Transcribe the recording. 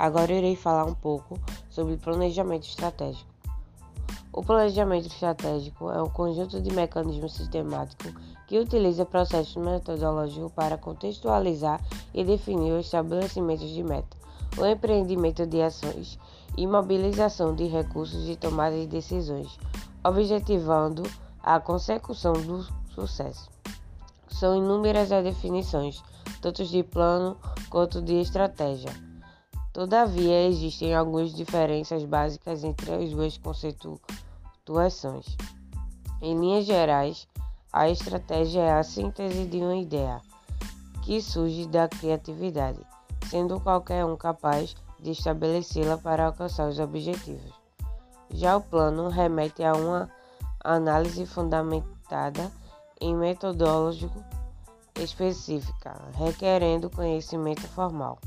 Agora irei falar um pouco sobre planejamento estratégico. O planejamento estratégico é um conjunto de mecanismos sistemáticos que utiliza processos metodológicos para contextualizar e definir o estabelecimento de metas, o empreendimento de ações e mobilização de recursos e tomada de decisões, objetivando a consecução do sucesso. São inúmeras as definições, tanto de plano quanto de estratégia. Todavia, existem algumas diferenças básicas entre as duas conceituações. Em linhas gerais, a estratégia é a síntese de uma ideia que surge da criatividade, sendo qualquer um capaz de estabelecê-la para alcançar os objetivos. Já o plano remete a uma análise fundamentada em metodológico específica, requerendo conhecimento formal.